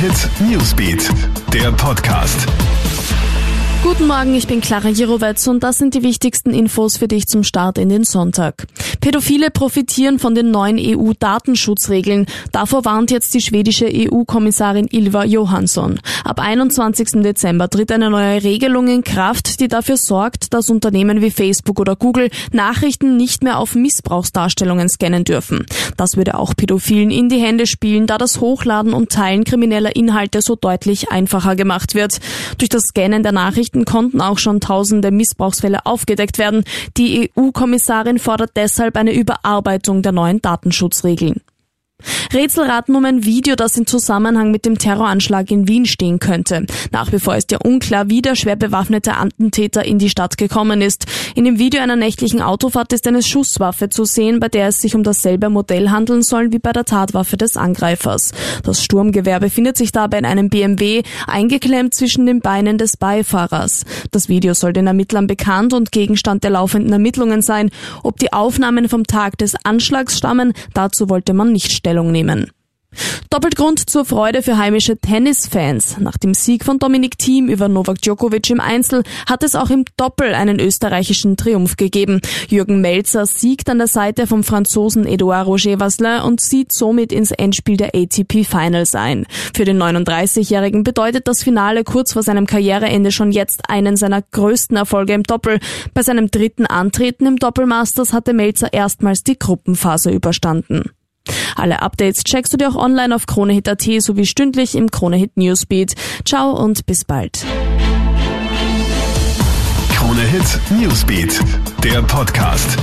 Hit Newsbeat, der Podcast. Guten Morgen, ich bin Clara Jirovetz und das sind die wichtigsten Infos für dich zum Start in den Sonntag. Pädophile profitieren von den neuen EU-Datenschutzregeln. Davor warnt jetzt die schwedische EU-Kommissarin Ilva Johansson. Ab 21. Dezember tritt eine neue Regelung in Kraft, die dafür sorgt, dass Unternehmen wie Facebook oder Google Nachrichten nicht mehr auf Missbrauchsdarstellungen scannen dürfen. Das würde auch Pädophilen in die Hände spielen, da das Hochladen und Teilen krimineller Inhalte so deutlich einfacher gemacht wird. Durch das Scannen der Nachrichten konnten auch schon tausende Missbrauchsfälle aufgedeckt werden. Die EU-Kommissarin fordert deshalb eine Überarbeitung der neuen Datenschutzregeln. Rätselraten um ein Video, das in Zusammenhang mit dem Terroranschlag in Wien stehen könnte. Nach wie vor ist ja unklar, wie der schwer bewaffnete Attentäter in die Stadt gekommen ist. In dem Video einer nächtlichen Autofahrt ist eine Schusswaffe zu sehen, bei der es sich um dasselbe Modell handeln soll wie bei der Tatwaffe des Angreifers. Das Sturmgewehr befindet sich dabei in einem BMW, eingeklemmt zwischen den Beinen des Beifahrers. Das Video soll den Ermittlern bekannt und Gegenstand der laufenden Ermittlungen sein. Ob die Aufnahmen vom Tag des Anschlags stammen, dazu wollte man nicht. Stellung nehmen. Doppelt Grund zur Freude für heimische Tennisfans. Nach dem Sieg von Dominik Thiem über Novak Djokovic im Einzel hat es auch im Doppel einen österreichischen Triumph gegeben. Jürgen Melzer siegt an der Seite vom Franzosen Edouard Roger Vasselin und zieht somit ins Endspiel der ATP Finals ein. Für den 39-Jährigen bedeutet das Finale kurz vor seinem Karriereende schon jetzt einen seiner größten Erfolge im Doppel. Bei seinem dritten Antreten im Doppelmasters hatte Melzer erstmals die Gruppenphase überstanden. Alle Updates checkst du dir auch online auf KroneHit.at sowie stündlich im KroneHit Newsbeat. Ciao und bis bald. KroneHit Newsbeat, der Podcast.